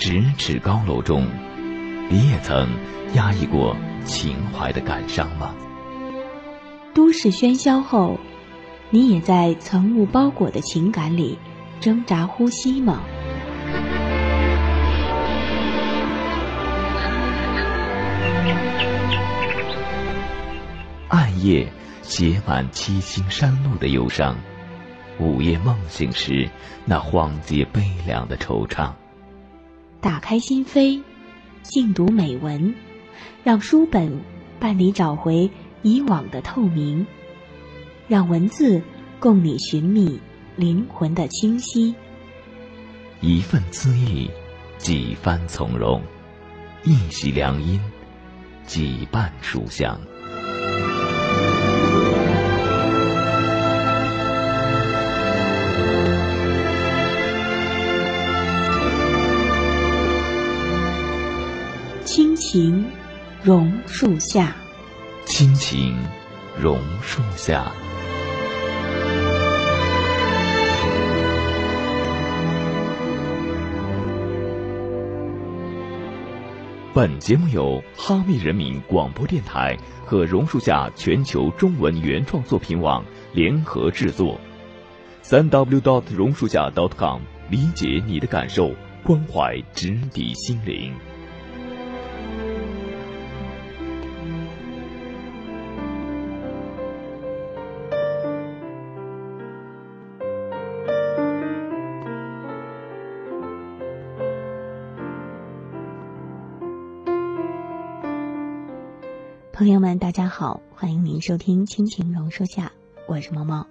咫尺高楼中，你也曾压抑过情怀的感伤吗？都市喧嚣后，你也在层雾包裹的情感里挣扎呼吸吗？暗夜写满七星山路的忧伤，午夜梦醒时那荒寂悲凉的惆怅。打开心扉，静读美文，让书本伴你找回。以往的透明，让文字共你寻觅灵魂的清晰。一份恣意，几番从容；一袭良音，几瓣书香。情，榕树下。亲情，榕树下。本节目由哈密人民广播电台和榕树下全球中文原创作品网联合制作。三 w dot 榕树下 dot com，理解你的感受，关怀直抵心灵。朋友们，大家好，欢迎您收听《亲情榕树下》，我是猫猫。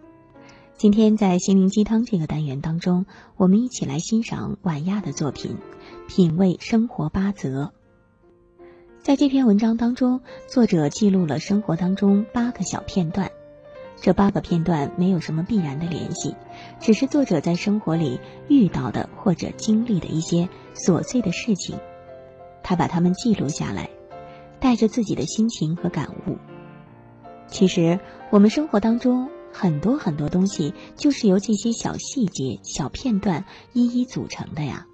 今天在心灵鸡汤这个单元当中，我们一起来欣赏晚亚的作品《品味生活八则》。在这篇文章当中，作者记录了生活当中八个小片段，这八个片段没有什么必然的联系，只是作者在生活里遇到的或者经历的一些琐碎的事情，他把它们记录下来。带着自己的心情和感悟。其实，我们生活当中很多很多东西，就是由这些小细节、小片段一一组成的呀。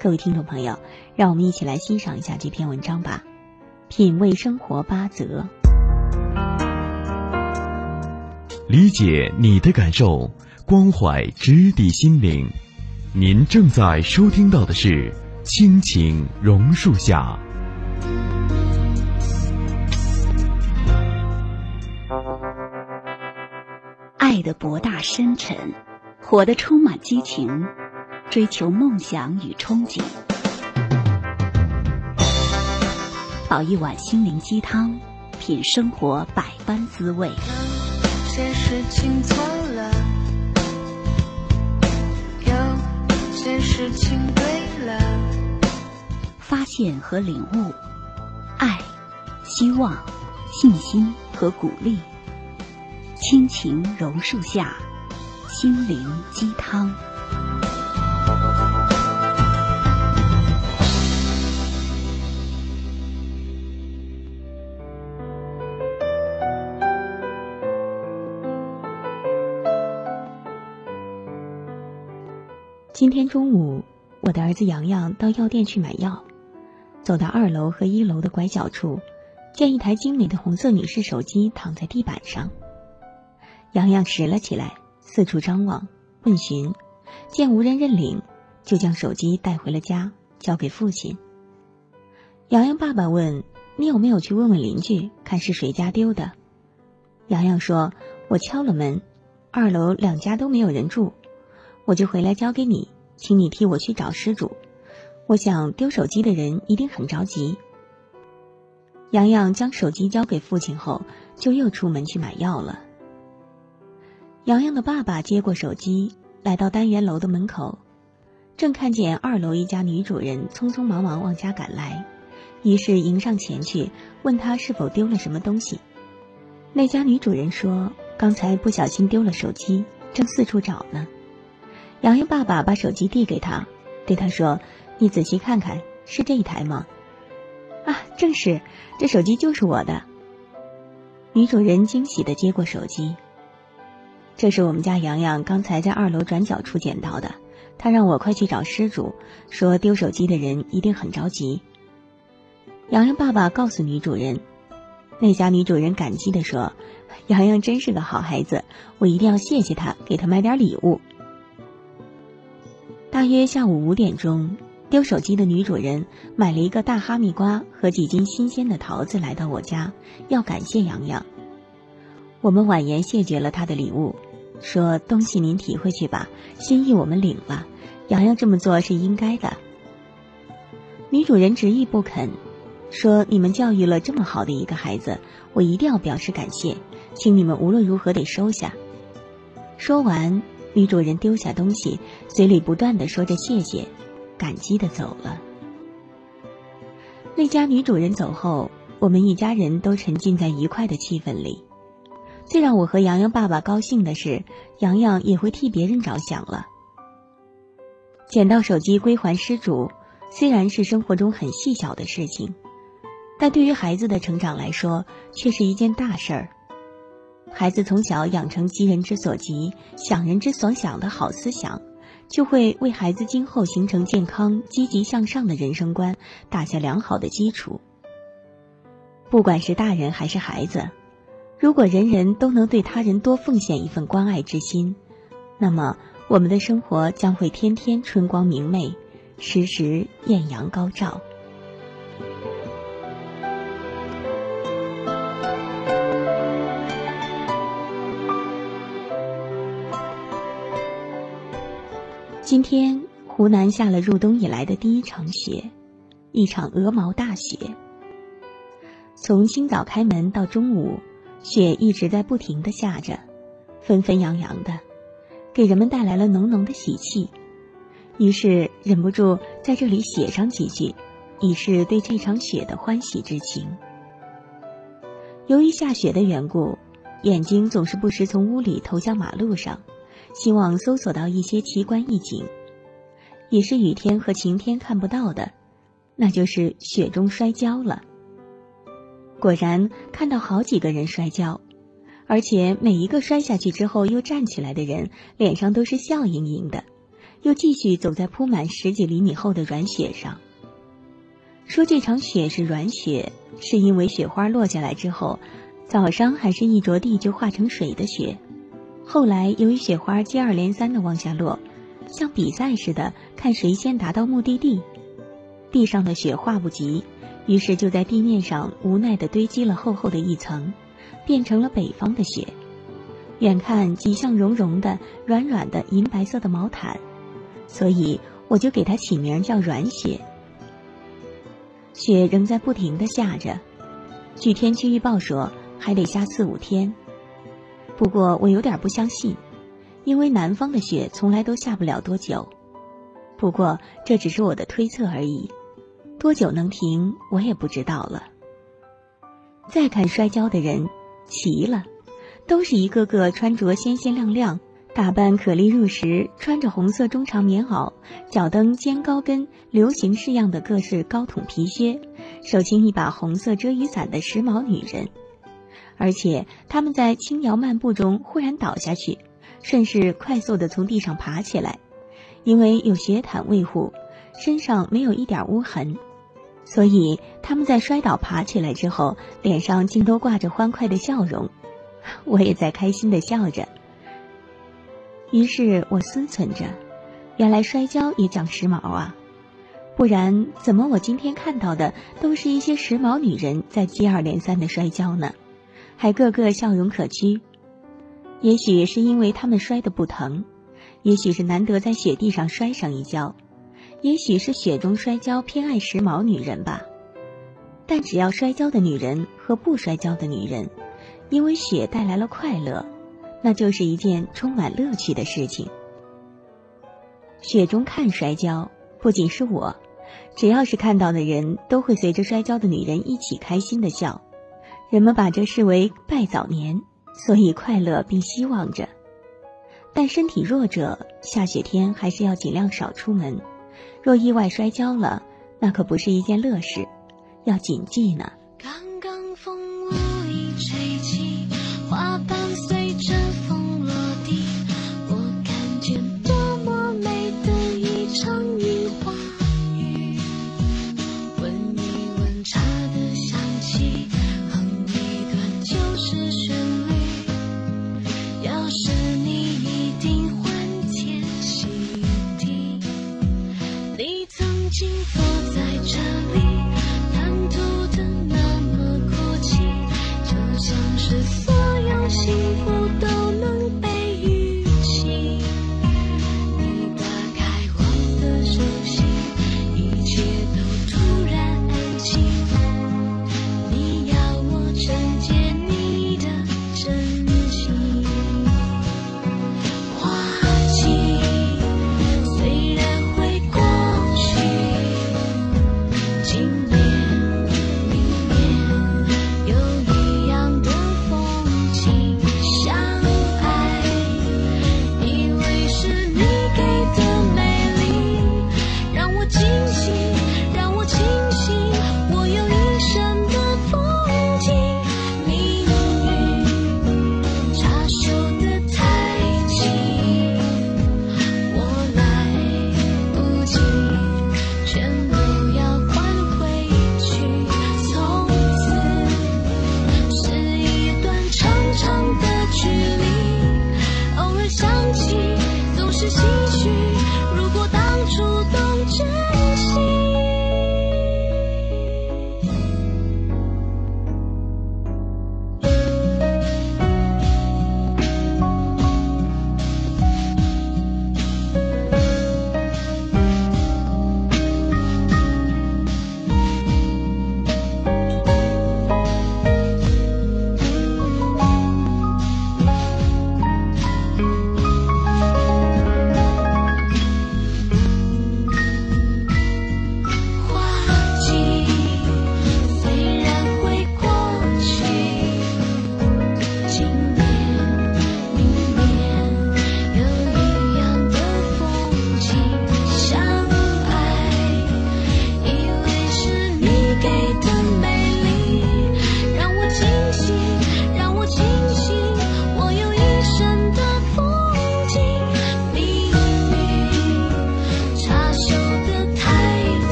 各位听众朋友，让我们一起来欣赏一下这篇文章吧。品味生活八则，理解你的感受，关怀直抵心灵。您正在收听到的是《亲情榕树下》。爱的博大深沉，活得充满激情，追求梦想与憧憬。煲一碗心灵鸡汤，品生活百般滋味。有些事情错了，有些事情对了。发现和领悟，爱、希望、信心和鼓励。亲情榕树下，心灵鸡汤。今天中午，我的儿子洋洋到药店去买药，走到二楼和一楼的拐角处，见一台精美的红色女士手机躺在地板上。洋洋拾了起来，四处张望，问询，见无人认领，就将手机带回了家，交给父亲。洋洋爸爸问：“你有没有去问问邻居，看是谁家丢的？”洋洋说：“我敲了门，二楼两家都没有人住，我就回来交给你，请你替我去找失主。我想丢手机的人一定很着急。”洋洋将手机交给父亲后，就又出门去买药了。洋洋的爸爸接过手机，来到单元楼的门口，正看见二楼一家女主人匆匆忙忙往家赶来，于是迎上前去，问她是否丢了什么东西。那家女主人说：“刚才不小心丢了手机，正四处找呢。”洋洋爸爸把手机递给他，对他说：“你仔细看看，是这一台吗？”“啊，正是，这手机就是我的。”女主人惊喜的接过手机。这是我们家洋洋刚才在二楼转角处捡到的，他让我快去找失主，说丢手机的人一定很着急。洋洋爸爸告诉女主人，那家女主人感激地说：“洋洋真是个好孩子，我一定要谢谢他，给他买点礼物。”大约下午五点钟，丢手机的女主人买了一个大哈密瓜和几斤新鲜的桃子来到我家，要感谢洋洋。我们婉言谢绝了他的礼物，说：“东西您提回去吧，心意我们领了。洋洋这么做是应该的。”女主人执意不肯，说：“你们教育了这么好的一个孩子，我一定要表示感谢，请你们无论如何得收下。”说完，女主人丢下东西，嘴里不断的说着谢谢，感激的走了。那家女主人走后，我们一家人都沉浸在愉快的气氛里。最让我和洋洋爸爸高兴的是，洋洋也会替别人着想了。捡到手机归还失主，虽然是生活中很细小的事情，但对于孩子的成长来说，却是一件大事儿。孩子从小养成急人之所急、想人之所想的好思想，就会为孩子今后形成健康、积极向上的人生观打下良好的基础。不管是大人还是孩子。如果人人都能对他人多奉献一份关爱之心，那么我们的生活将会天天春光明媚，时时艳阳高照。今天湖南下了入冬以来的第一场雪，一场鹅毛大雪，从清早开门到中午。雪一直在不停的下着，纷纷扬扬的，给人们带来了浓浓的喜气。于是忍不住在这里写上几句，以示对这场雪的欢喜之情。由于下雪的缘故，眼睛总是不时从屋里投向马路上，希望搜索到一些奇观异景，也是雨天和晴天看不到的，那就是雪中摔跤了。果然看到好几个人摔跤，而且每一个摔下去之后又站起来的人脸上都是笑盈盈的，又继续走在铺满十几厘米厚的软雪上。说这场雪是软雪，是因为雪花落下来之后，早上还是一着地就化成水的雪，后来由于雪花接二连三的往下落，像比赛似的看谁先达到目的地，地上的雪化不及。于是就在地面上无奈地堆积了厚厚的一层，变成了北方的雪。远看极像绒绒的、软软的银白色的毛毯，所以我就给它起名叫软雪。雪仍在不停地下着，据天气预报说还得下四五天。不过我有点不相信，因为南方的雪从来都下不了多久。不过这只是我的推测而已。多久能停？我也不知道了。再看摔跤的人，齐了，都是一个个穿着鲜鲜亮亮、打扮可丽入时、穿着红色中长棉袄、脚蹬尖高跟、流行式样的各式高筒皮靴、手轻一把红色遮雨伞的时髦女人。而且他们在轻摇漫步中忽然倒下去，顺势快速地从地上爬起来，因为有雪毯卫护，身上没有一点污痕。所以他们在摔倒爬起来之后，脸上竟都挂着欢快的笑容，我也在开心的笑着。于是我思忖着，原来摔跤也讲时髦啊，不然怎么我今天看到的都是一些时髦女人在接二连三的摔跤呢？还个个笑容可掬。也许是因为他们摔得不疼，也许是难得在雪地上摔上一跤。也许是雪中摔跤偏爱时髦女人吧，但只要摔跤的女人和不摔跤的女人，因为雪带来了快乐，那就是一件充满乐趣的事情。雪中看摔跤，不仅是我，只要是看到的人都会随着摔跤的女人一起开心的笑。人们把这视为拜早年，所以快乐并希望着。但身体弱者，下雪天还是要尽量少出门。若意外摔跤了，那可不是一件乐事，要谨记呢。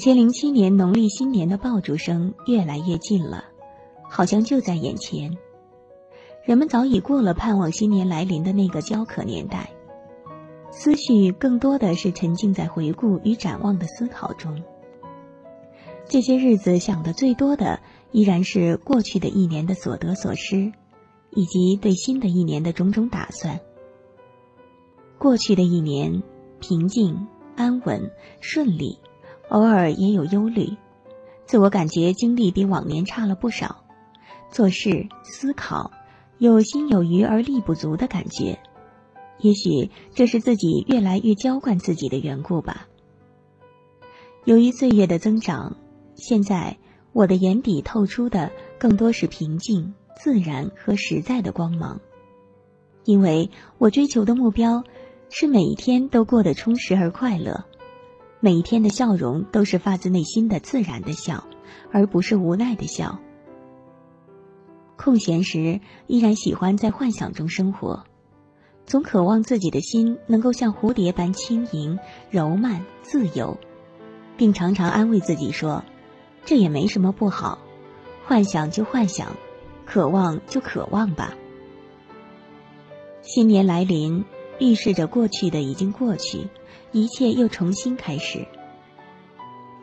千零七年农历新年的爆竹声越来越近了，好像就在眼前。人们早已过了盼望新年来临的那个焦渴年代，思绪更多的是沉浸在回顾与展望的思考中。这些日子想的最多的依然是过去的一年的所得所失，以及对新的一年的种种打算。过去的一年，平静、安稳、顺利。偶尔也有忧虑，自我感觉精力比往年差了不少，做事思考有心有余而力不足的感觉，也许这是自己越来越娇惯自己的缘故吧。由于岁月的增长，现在我的眼底透出的更多是平静、自然和实在的光芒，因为我追求的目标是每一天都过得充实而快乐。每一天的笑容都是发自内心的自然的笑，而不是无奈的笑。空闲时依然喜欢在幻想中生活，总渴望自己的心能够像蝴蝶般轻盈、柔曼、自由，并常常安慰自己说：“这也没什么不好，幻想就幻想，渴望就渴望吧。”新年来临，预示着过去的已经过去。一切又重新开始。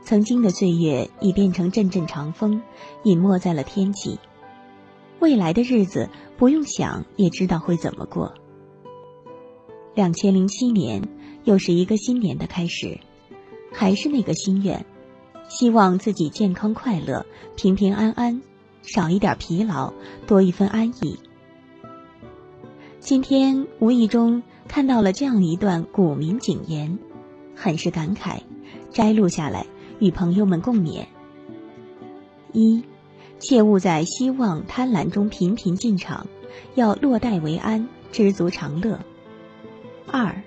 曾经的岁月已变成阵阵长风，隐没在了天际。未来的日子不用想也知道会怎么过。两千零七年又是一个新年的开始，还是那个心愿，希望自己健康快乐、平平安安，少一点疲劳，多一分安逸。今天无意中。看到了这样一段古民警言，很是感慨，摘录下来与朋友们共勉。一，切勿在希望贪婪中频频进场，要落袋为安，知足常乐。二，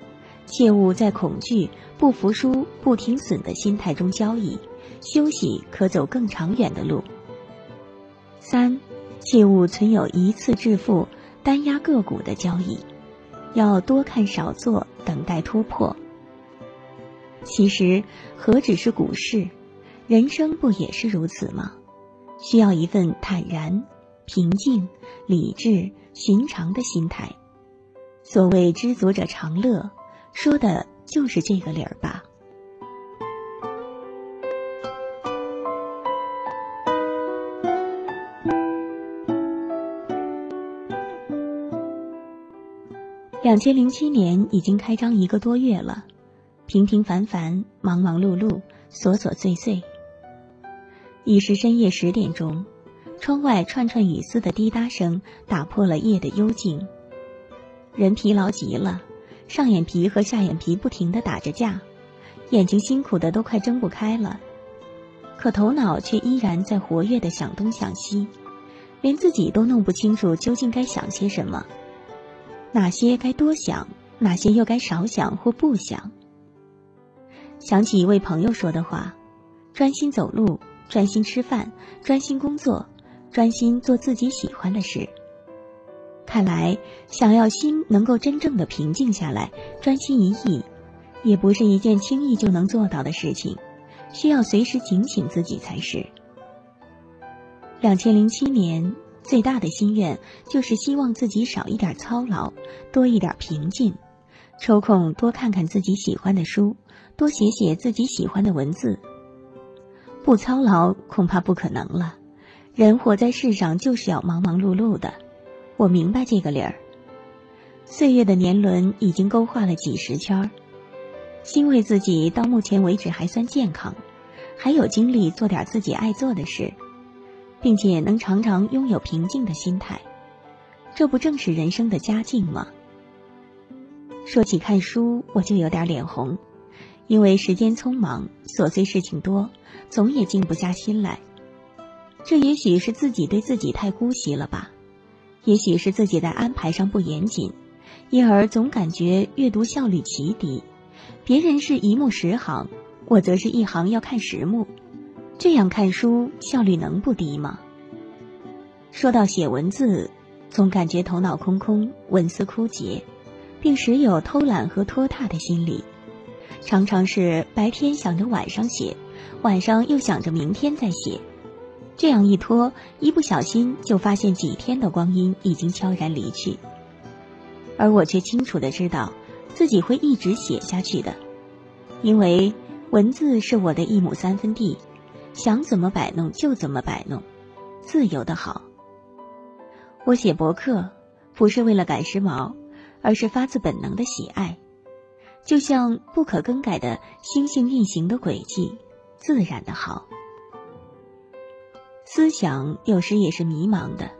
切勿在恐惧、不服输、不停损的心态中交易，休息可走更长远的路。三，切勿存有一次致富、单压个股的交易。要多看少做，等待突破。其实何止是股市，人生不也是如此吗？需要一份坦然、平静、理智、寻常的心态。所谓知足者常乐，说的就是这个理儿吧。两千零七年已经开张一个多月了，平平凡凡，忙忙碌碌，琐琐碎碎。已是深夜十点钟，窗外串串雨丝的滴答声打破了夜的幽静。人疲劳极了，上眼皮和下眼皮不停的打着架，眼睛辛苦的都快睁不开了，可头脑却依然在活跃的想东想西，连自己都弄不清楚究竟该想些什么。哪些该多想，哪些又该少想或不想？想起一位朋友说的话：“专心走路，专心吃饭，专心工作，专心做自己喜欢的事。”看来，想要心能够真正的平静下来，专心一意，也不是一件轻易就能做到的事情，需要随时警醒自己才是。两千零七年。最大的心愿就是希望自己少一点操劳，多一点平静，抽空多看看自己喜欢的书，多写写自己喜欢的文字。不操劳恐怕不可能了，人活在世上就是要忙忙碌碌的。我明白这个理儿。岁月的年轮已经勾画了几十圈，欣慰自己到目前为止还算健康，还有精力做点自己爱做的事。并且能常常拥有平静的心态，这不正是人生的佳境吗？说起看书，我就有点脸红，因为时间匆忙，琐碎事情多，总也静不下心来。这也许是自己对自己太姑息了吧，也许是自己在安排上不严谨，因而总感觉阅读效率奇低。别人是一目十行，我则是一行要看十目，这样看书效率能不低吗？说到写文字，总感觉头脑空空，文思枯竭，并时有偷懒和拖沓的心理。常常是白天想着晚上写，晚上又想着明天再写，这样一拖，一不小心就发现几天的光阴已经悄然离去。而我却清楚的知道，自己会一直写下去的，因为文字是我的一亩三分地，想怎么摆弄就怎么摆弄，自由的好。我写博客不是为了赶时髦，而是发自本能的喜爱，就像不可更改的星星运行的轨迹，自然的好。思想有时也是迷茫的，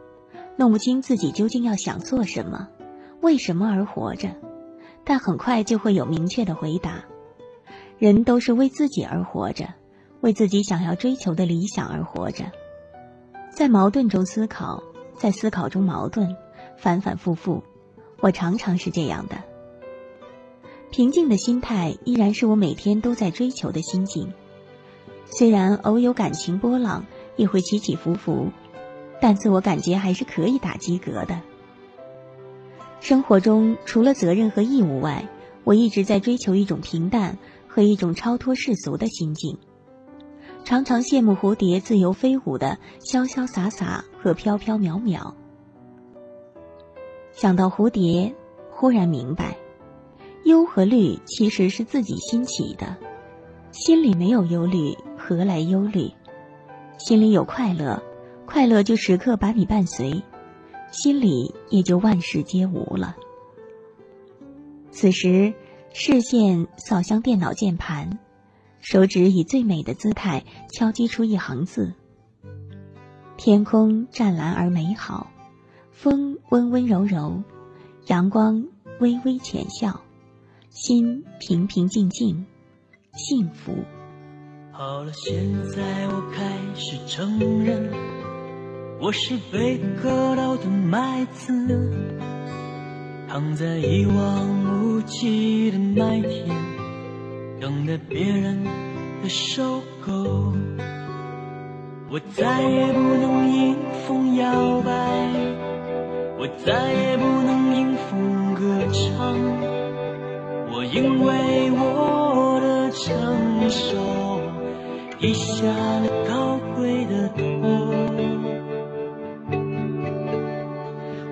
弄不清自己究竟要想做什么，为什么而活着，但很快就会有明确的回答。人都是为自己而活着，为自己想要追求的理想而活着，在矛盾中思考。在思考中矛盾，反反复复，我常常是这样的。平静的心态依然是我每天都在追求的心境，虽然偶有感情波浪，也会起起伏伏，但自我感觉还是可以打及格的。生活中除了责任和义务外，我一直在追求一种平淡和一种超脱世俗的心境。常常羡慕蝴蝶自由飞舞的潇潇洒洒和飘飘渺渺。想到蝴蝶，忽然明白，忧和虑其实是自己心起的。心里没有忧虑，何来忧虑？心里有快乐，快乐就时刻把你伴随，心里也就万事皆无了。此时，视线扫向电脑键盘。手指以最美的姿态敲击出一行字：“天空湛蓝而美好，风温温柔柔，阳光微微浅笑，心平平静静，幸福。”好了，现在我开始承认，我是被割到的麦子，躺在一望无际的麦田。等待别人的收购，我再也不能迎风摇摆，我再也不能迎风歌唱。我因为我的成熟，低下了高贵的头。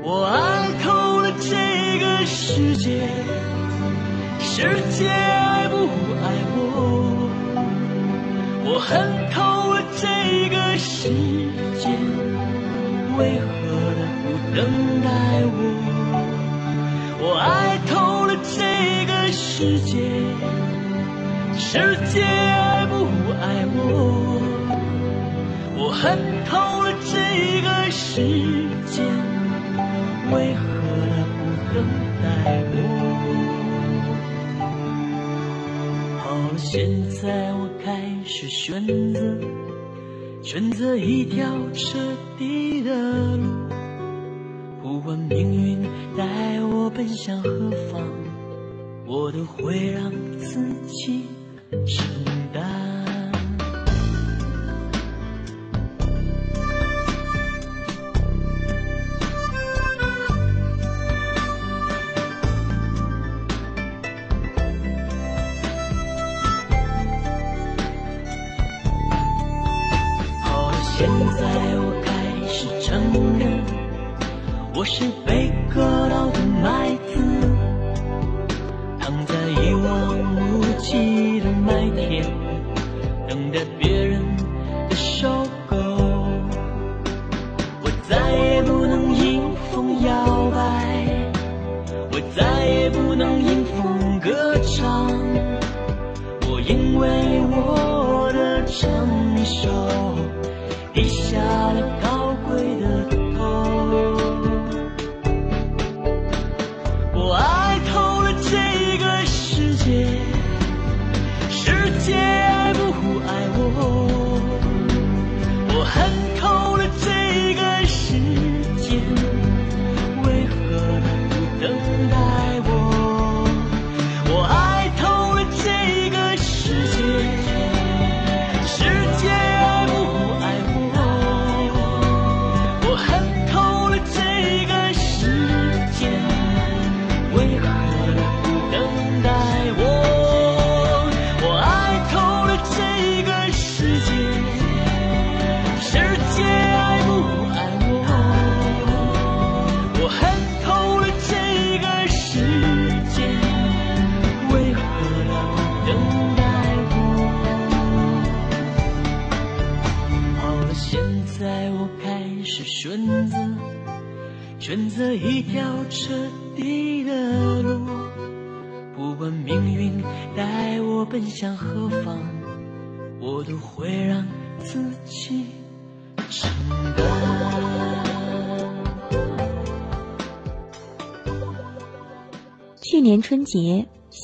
我爱透了这个世界，世界。爱不爱我，我恨透了这个世界，为何不等待我？我爱透了这个世界，世界爱不爱我？我恨透了这个世界，为何不等待我？现在我开始选择，选择一条彻底的路，不管命运带我奔向何方，我都会让自己承担。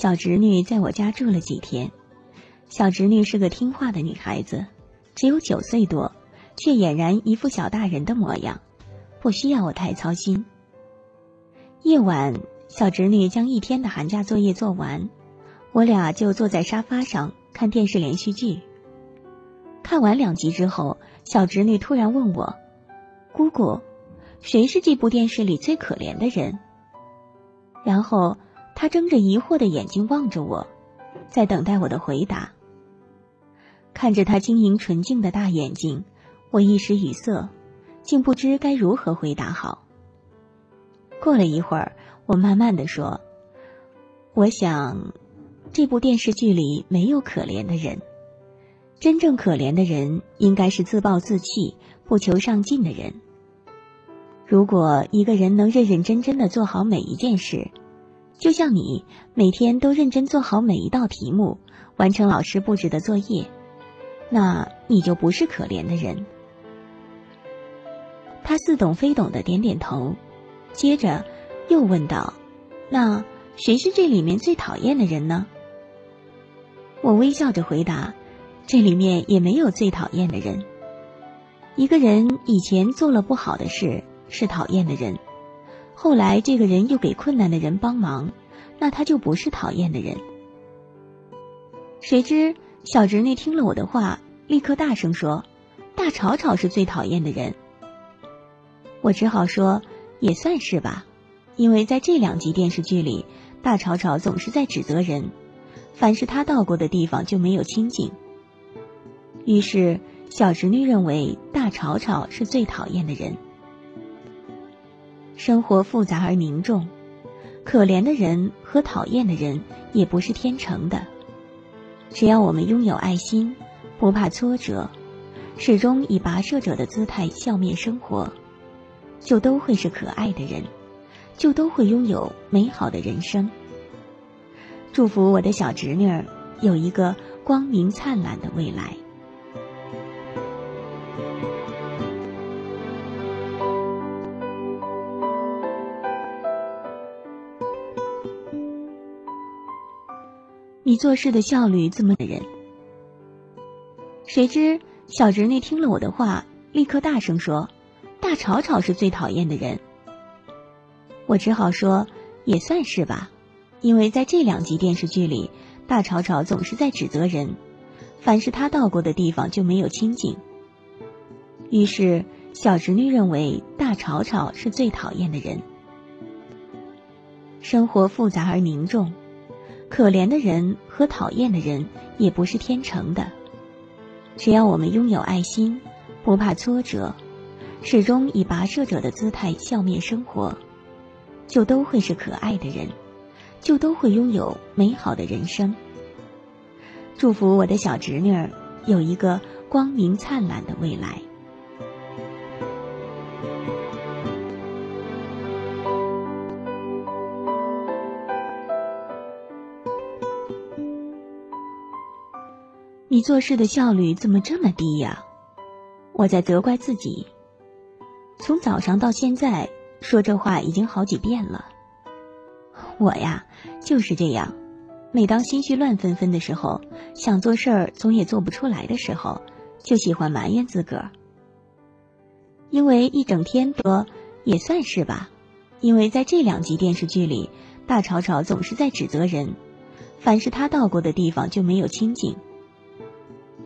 小侄女在我家住了几天。小侄女是个听话的女孩子，只有九岁多，却俨然一副小大人的模样，不需要我太操心。夜晚，小侄女将一天的寒假作业做完，我俩就坐在沙发上看电视连续剧。看完两集之后，小侄女突然问我：“姑姑，谁是这部电视里最可怜的人？”然后他睁着疑惑的眼睛望着我，在等待我的回答。看着他晶莹纯净的大眼睛，我一时语塞，竟不知该如何回答好。过了一会儿，我慢慢的说：“我想，这部电视剧里没有可怜的人，真正可怜的人应该是自暴自弃、不求上进的人。如果一个人能认认真真的做好每一件事，就像你每天都认真做好每一道题目，完成老师布置的作业，那你就不是可怜的人。”他似懂非懂的点点头。接着，又问道：“那谁是这里面最讨厌的人呢？”我微笑着回答：“这里面也没有最讨厌的人。一个人以前做了不好的事是讨厌的人，后来这个人又给困难的人帮忙，那他就不是讨厌的人。”谁知小侄女听了我的话，立刻大声说：“大吵吵是最讨厌的人。”我只好说。也算是吧，因为在这两集电视剧里，大吵吵总是在指责人，凡是他到过的地方就没有清静。于是小侄女认为大吵吵是最讨厌的人。生活复杂而凝重，可怜的人和讨厌的人也不是天成的。只要我们拥有爱心，不怕挫折，始终以跋涉者的姿态笑面生活。就都会是可爱的人，就都会拥有美好的人生。祝福我的小侄女儿有一个光明灿烂的未来。做事的效率这么的人，谁知小侄女听了我的话，立刻大声说。大吵吵是最讨厌的人，我只好说也算是吧，因为在这两集电视剧里，大吵吵总是在指责人，凡是他到过的地方就没有清静。于是小侄女认为大吵吵是最讨厌的人。生活复杂而凝重，可怜的人和讨厌的人也不是天成的，只要我们拥有爱心，不怕挫折。始终以跋涉者的姿态笑面生活，就都会是可爱的人，就都会拥有美好的人生。祝福我的小侄女儿有一个光明灿烂的未来。你做事的效率怎么这么低呀？我在责怪自己。从早上到现在，说这话已经好几遍了。我呀，就是这样，每当心绪乱纷纷的时候，想做事儿总也做不出来的时候，就喜欢埋怨自个儿。因为一整天多也算是吧，因为在这两集电视剧里，大吵吵总是在指责人，凡是他到过的地方就没有清静。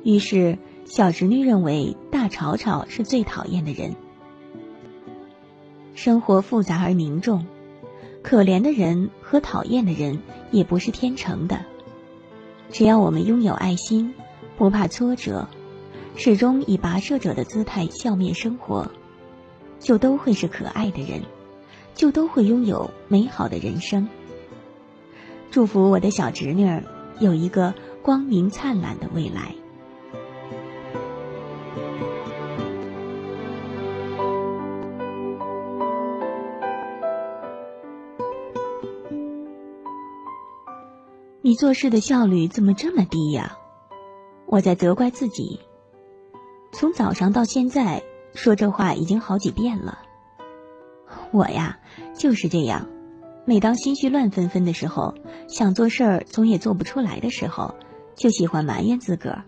于是小侄女认为大吵吵是最讨厌的人。生活复杂而凝重。可怜的人和讨厌的人也不是天成的，只要我们拥有爱心，不怕挫折，始终以跋涉者的姿态笑面生活，就都会是可爱的人，就都会拥有美好的人生。祝福我的小侄女儿有一个光明灿烂的未来。你做事的效率怎么这么低呀？我在责怪自己。从早上到现在说这话已经好几遍了。我呀就是这样，每当心绪乱纷纷的时候，想做事儿总也做不出来的时候，就喜欢埋怨自个儿。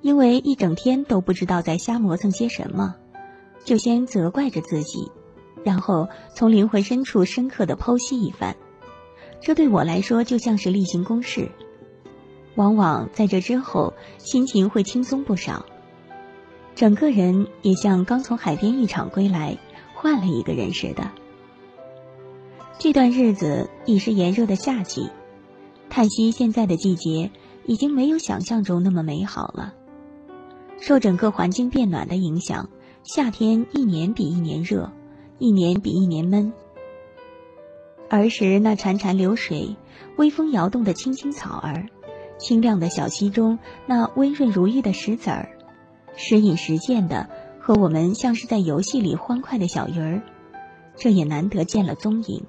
因为一整天都不知道在瞎磨蹭些什么，就先责怪着自己，然后从灵魂深处深刻的剖析一番。这对我来说就像是例行公事，往往在这之后心情会轻松不少，整个人也像刚从海边一场归来，换了一个人似的。这段日子已是炎热的夏季，叹息现在的季节已经没有想象中那么美好了。受整个环境变暖的影响，夏天一年比一年热，一年比一年闷。儿时那潺潺流水、微风摇动的青青草儿、清亮的小溪中那温润如玉的石子儿，时隐时现的和我们像是在游戏里欢快的小鱼儿，这也难得见了踪影。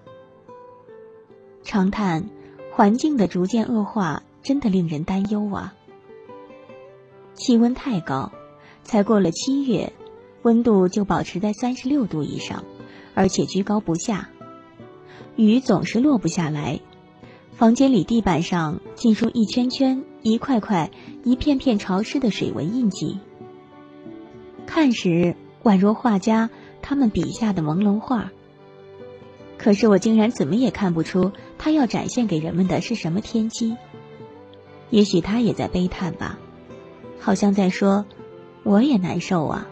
长叹，环境的逐渐恶化，真的令人担忧啊！气温太高，才过了七月，温度就保持在三十六度以上，而且居高不下。雨总是落不下来，房间里地板上尽数一圈圈、一块块、一片片潮湿的水纹印记，看时宛若画家他们笔下的朦胧画。可是我竟然怎么也看不出他要展现给人们的是什么天机。也许他也在悲叹吧，好像在说：“我也难受啊，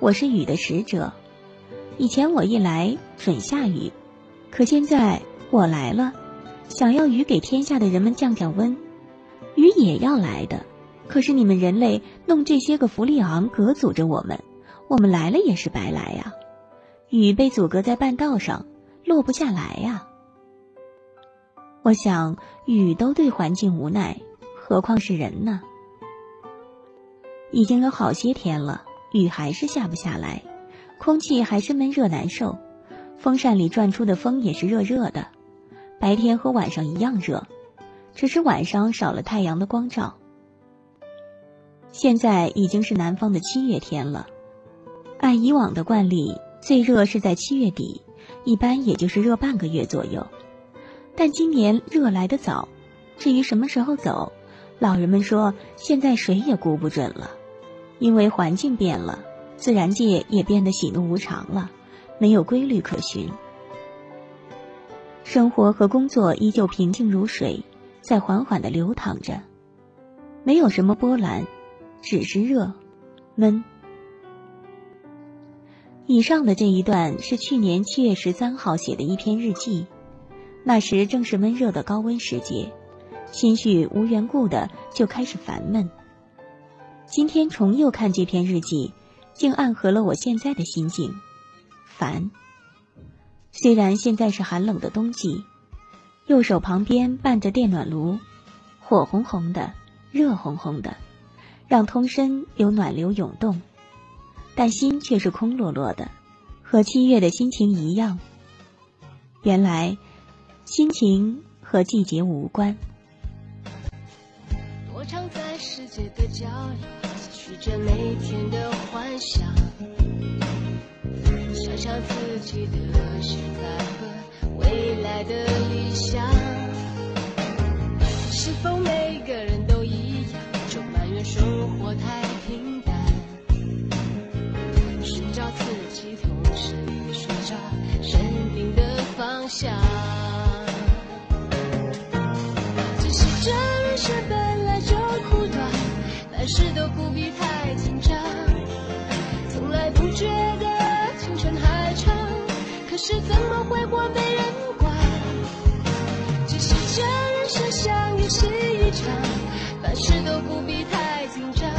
我是雨的使者。以前我一来准下雨。”可现在我来了，想要雨给天下的人们降降温，雨也要来的。可是你们人类弄这些个弗利昂隔阻着我们，我们来了也是白来呀。雨被阻隔在半道上，落不下来呀。我想雨都对环境无奈，何况是人呢？已经有好些天了，雨还是下不下来，空气还是闷热难受。风扇里转出的风也是热热的，白天和晚上一样热，只是晚上少了太阳的光照。现在已经是南方的七月天了，按以往的惯例，最热是在七月底，一般也就是热半个月左右。但今年热来得早，至于什么时候走，老人们说现在谁也估不准了，因为环境变了，自然界也变得喜怒无常了。没有规律可循，生活和工作依旧平静如水，在缓缓的流淌着，没有什么波澜，只是热、闷。以上的这一段是去年七月十三号写的一篇日记，那时正是闷热的高温时节，心绪无缘故的就开始烦闷。今天重又看这篇日记，竟暗合了我现在的心境。烦。虽然现在是寒冷的冬季，右手旁边伴着电暖炉，火红红的，热烘烘的，让通身有暖流涌动，但心却是空落落的，和七月的心情一样。原来，心情和季节无关。我常在世界的角落，许着每天的幻想。想象自己的现在和未来的理想，是否每个人都一样，就埋怨生活太平淡？寻找自己，同时也寻找生命的方向。只是这人生本来就苦短，凡事都不必太紧张。从来不觉，是怎么会活没人管？只是这人生像游戏一场，凡事都不必太紧张。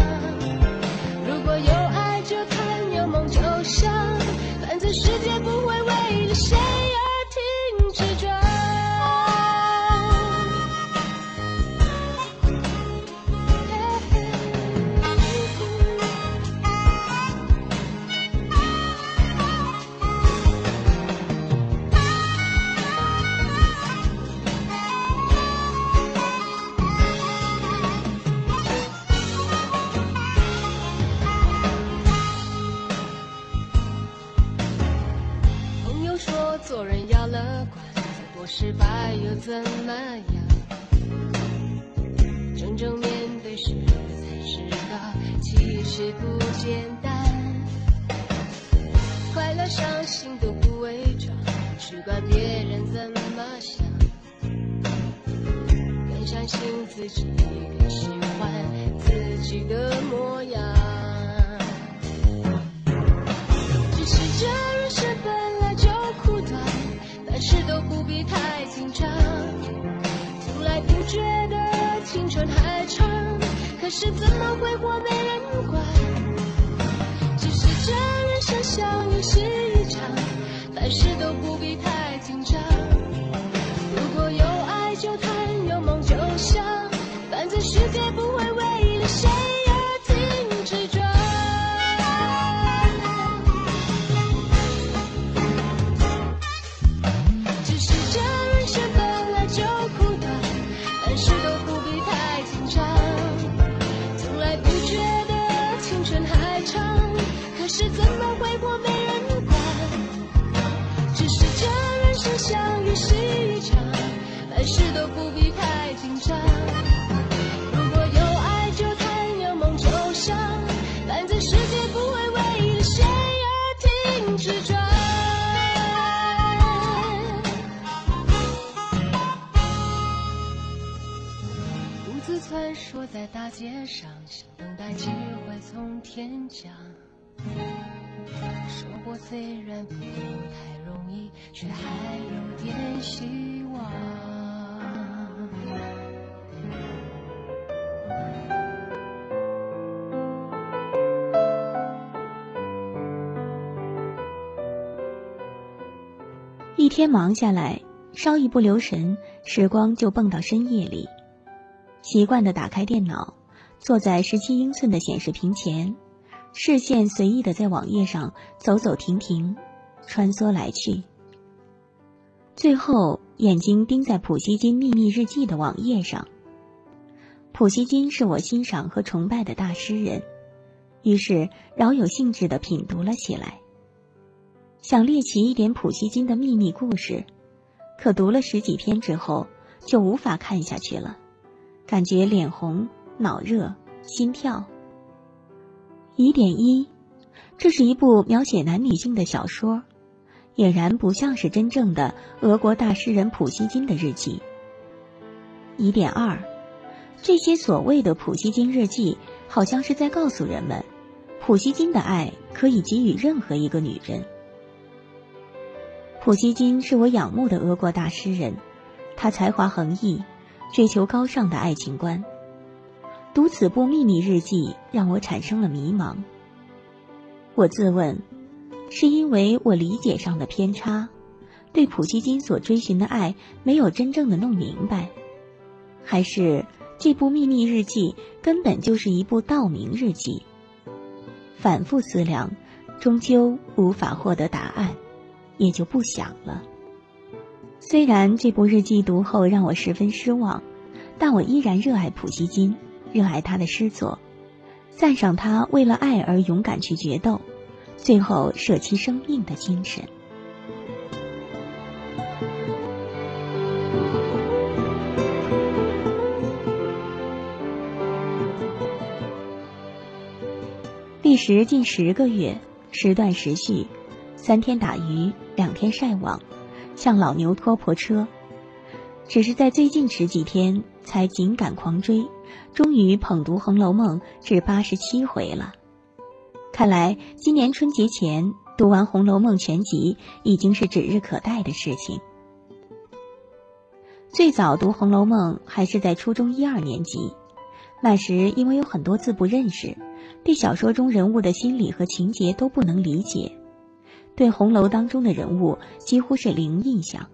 如果有爱就谈，有梦就想，失败又怎么样？真正面对时才知道，其实不简单。快乐伤心都不伪装，只管别人怎么想。更相信自己，更喜欢自己的模样。事都不必太紧张。从来不觉得青春还长，可是怎么会活没人管？只是这人生像游戏一场，凡事都不必太紧张。如果有爱就谈，有梦就想，反正世界不会为了谁不必太紧张。如果有爱就谈，有梦就想，反正世界不会为了谁而停止转。独自穿梭在大街上，想等待机会从天降。生活虽然不太容易，却还有点希望。一天忙下来，稍一不留神，时光就蹦到深夜里。习惯的打开电脑，坐在十七英寸的显示屏前，视线随意的在网页上走走停停，穿梭来去。最后，眼睛盯在普希金秘密日记的网页上。普希金是我欣赏和崇拜的大诗人，于是饶有兴致的品读了起来。想猎奇一点普希金的秘密故事，可读了十几篇之后就无法看下去了，感觉脸红、脑热、心跳。疑点一，这是一部描写男女性的小说，俨然不像是真正的俄国大诗人普希金的日记。疑点二，这些所谓的普希金日记，好像是在告诉人们，普希金的爱可以给予任何一个女人。普希金是我仰慕的俄国大诗人，他才华横溢，追求高尚的爱情观。读此部秘密日记，让我产生了迷茫。我自问，是因为我理解上的偏差，对普希金所追寻的爱没有真正的弄明白，还是这部秘密日记根本就是一部道明日记？反复思量，终究无法获得答案。也就不想了。虽然这部日记读后让我十分失望但我依然热爱普希金热爱他的诗作赞赏他为了爱而勇敢去决斗最后舍弃生命的精神。历时近十个月时断时续三天打鱼两天晒网，像老牛拖破车。只是在最近十几天才紧赶狂追，终于捧读《红楼梦》至八十七回了。看来今年春节前读完《红楼梦》全集已经是指日可待的事情。最早读《红楼梦》还是在初中一二年级，那时因为有很多字不认识。对小说中人物的心理和情节都不能理解，对红楼当中的人物几乎是零印象。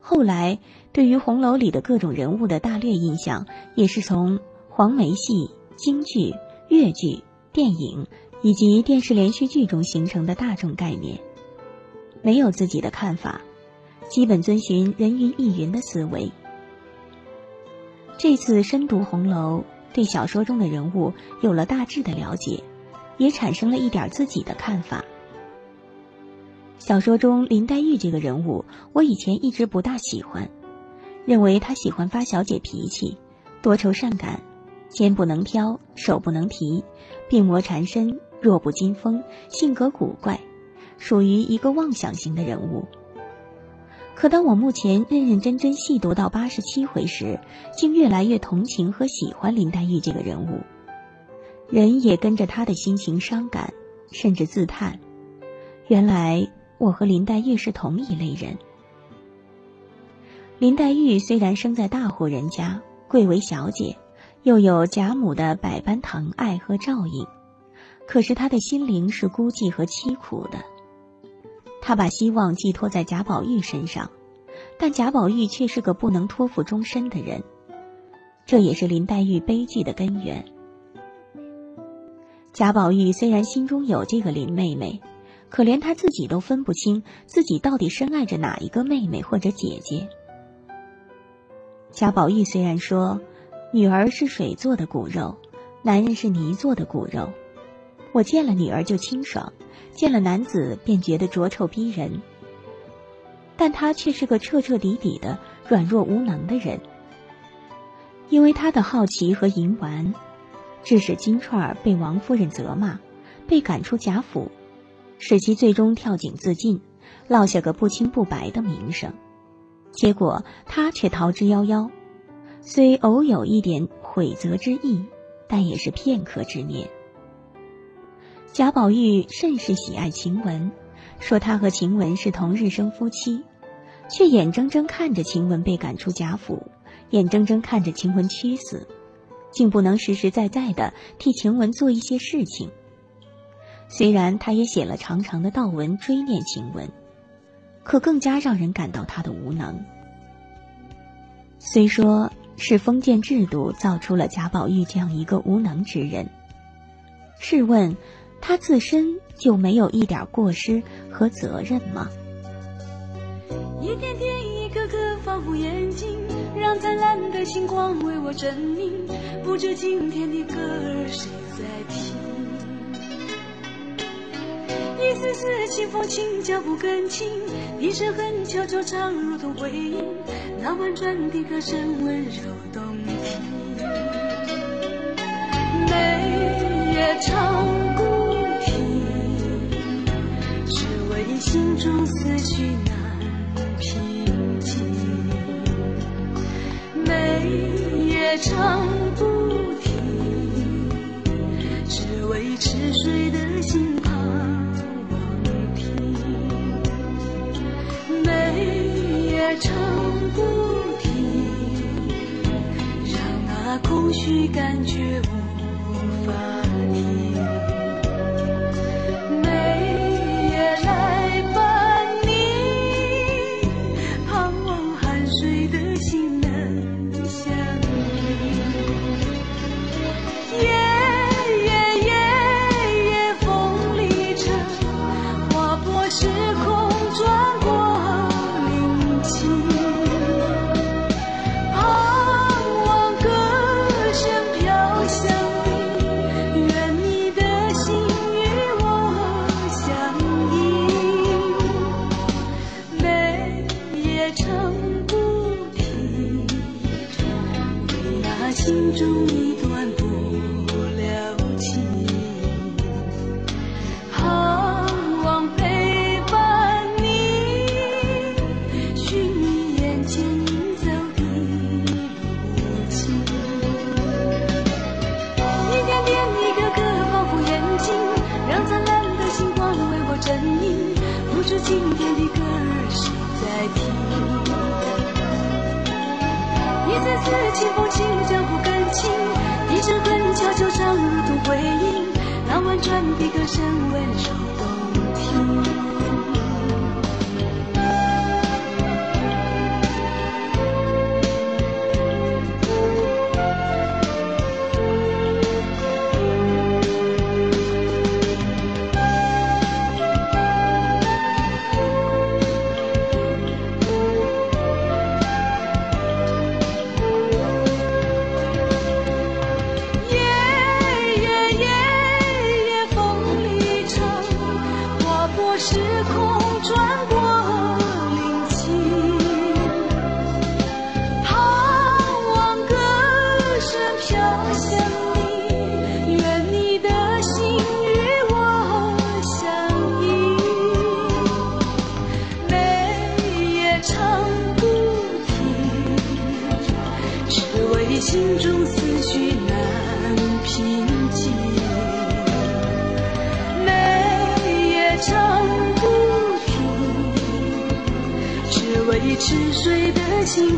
后来，对于红楼里的各种人物的大略印象，也是从黄梅戏、京剧、越剧、电影以及电视连续剧中形成的大众概念，没有自己的看法，基本遵循人云亦云的思维。这次深读红楼。对小说中的人物有了大致的了解，也产生了一点自己的看法。小说中林黛玉这个人物，我以前一直不大喜欢，认为她喜欢发小姐脾气，多愁善感，肩不能挑，手不能提，病魔缠身，弱不禁风，性格古怪，属于一个妄想型的人物。可当我目前认认真真细读到八十七回时，竟越来越同情和喜欢林黛玉这个人物，人也跟着她的心情伤感，甚至自叹：原来我和林黛玉是同一类人。林黛玉虽然生在大户人家，贵为小姐，又有贾母的百般疼爱和照应，可是她的心灵是孤寂和凄苦的。她把希望寄托在贾宝玉身上，但贾宝玉却是个不能托付终身的人，这也是林黛玉悲剧的根源。贾宝玉虽然心中有这个林妹妹，可连他自己都分不清自己到底深爱着哪一个妹妹或者姐姐。贾宝玉虽然说，女儿是水做的骨肉，男人是泥做的骨肉，我见了女儿就清爽。见了男子便觉得浊臭逼人，但他却是个彻彻底底的软弱无能的人。因为他的好奇和淫玩，致使金钏儿被王夫人责骂，被赶出贾府，使其最终跳井自尽，落下个不清不白的名声。结果他却逃之夭夭，虽偶有一点悔责之意，但也是片刻之念。贾宝玉甚是喜爱晴雯，说他和晴雯是同日生夫妻，却眼睁睁看着晴雯被赶出贾府，眼睁睁看着晴雯屈死，竟不能实实在在的替晴雯做一些事情。虽然他也写了长长的悼文追念晴雯，可更加让人感到他的无能。虽说是封建制度造出了贾宝玉这样一个无能之人，试问？他自身就没有一点过失和责任吗？一天天，一个个仿佛眼睛，让灿烂的星光为我证明。不知今天的歌儿谁在听？一丝丝清风轻，脚步更轻，低声哼悄悄唱，如同回音。那婉转的歌声温柔动听，每夜唱不停，只为。心中思绪难平静，每夜唱不停，只为痴睡的唱不停，让那空虚感觉无心。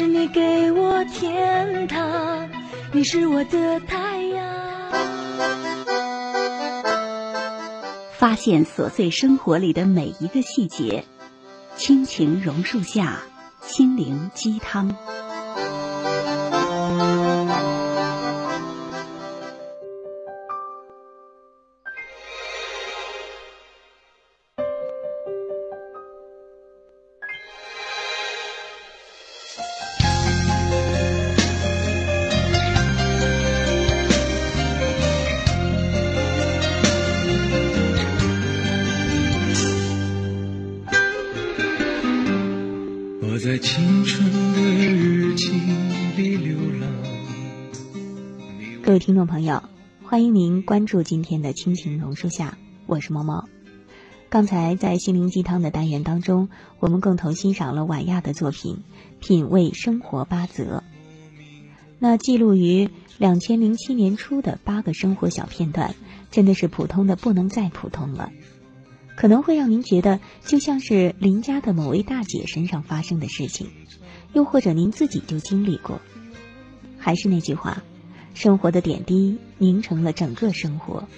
是你给我天堂，你是我的太阳。发现琐碎生活里的每一个细节，亲情榕树下。心灵鸡汤。欢迎您关注今天的亲情榕树下，我是猫猫。刚才在心灵鸡汤的单元当中，我们共同欣赏了晚亚的作品《品味生活八则》。那记录于两千零七年初的八个生活小片段，真的是普通的不能再普通了，可能会让您觉得就像是邻家的某位大姐身上发生的事情，又或者您自己就经历过。还是那句话。生活的点滴凝成了整个生活，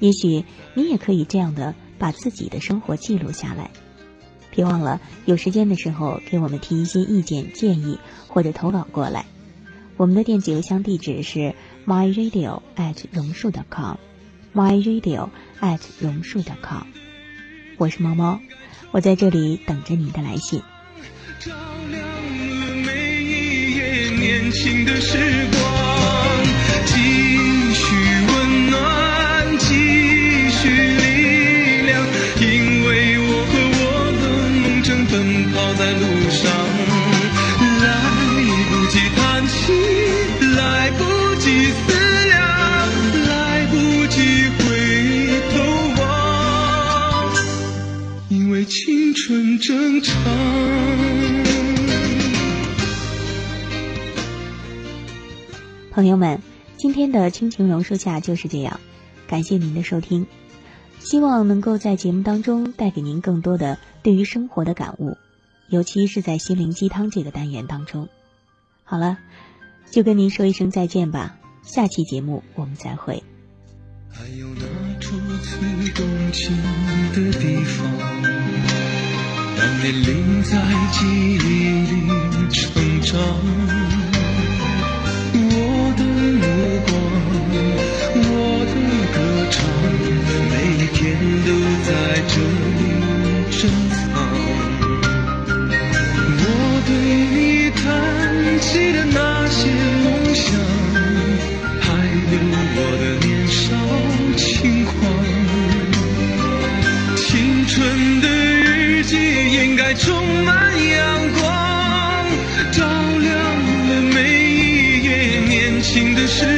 也许你也可以这样的把自己的生活记录下来。别忘了有时间的时候给我们提一些意见建议或者投稿过来。我们的电子邮箱地址是 myradio at 榕树 .com，myradio at 榕树 .com。我是猫猫，我在这里等着你的来信。照亮了每一年轻的时光。继续温暖，继续力量，因为我和我的梦正奔跑在路上，来不及叹息，来不及思量，来不及回头望，因为青春正常。朋友们。今天的亲情榕树下就是这样，感谢您的收听，希望能够在节目当中带给您更多的对于生活的感悟。尤其是在心灵鸡汤这个单元当中。好了，就跟您说一声再见吧，下期节目我们再会。还有那初次动情的地方，当年龄在记忆里成长。的目光我的歌唱每一天都在这里珍藏我对你谈起的那些梦想还有我的年少轻狂青春的日记应该充满年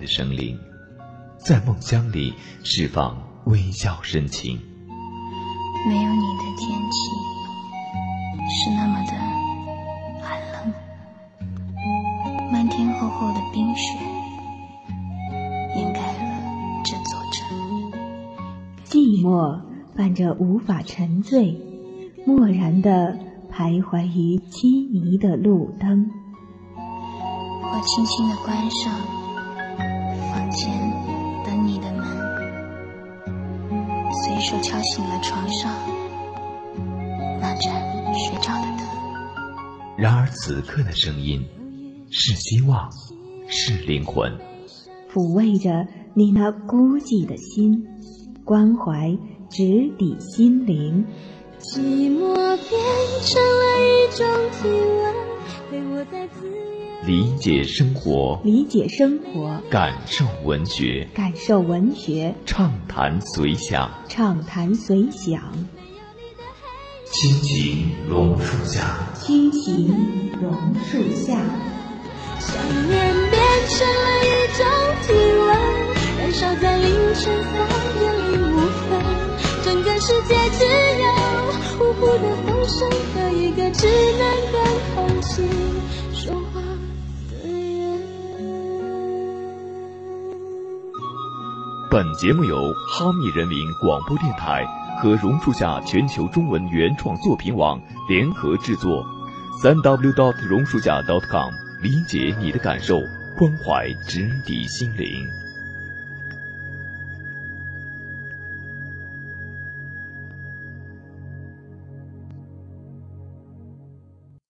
的生灵，在梦乡里释放微笑深情。没有你的天气是那么的寒冷，漫天厚厚的冰雪掩盖了这座城。寂寞伴着无法沉醉，漠然的徘徊于凄迷的路灯。我轻轻地关上随手敲醒了床上那盏睡着的灯。然而此刻的声音，是希望，是灵魂，抚慰着你那孤寂的心，关怀直抵心灵。寂寞变成了一种体温，陪我在自理解生活，理解生活，感受文学，感受文学，畅谈随想，畅谈随想。亲情榕树下，亲情榕树下。想念变成了一种体温，燃烧在凌晨三点零五分，整个世界只有呼呼的风声和一个空气本节目由哈密人民广播电台和榕树下全球中文原创作品网联合制作，三 w dot 榕树下 dot com，理解你的感受，关怀直抵心灵。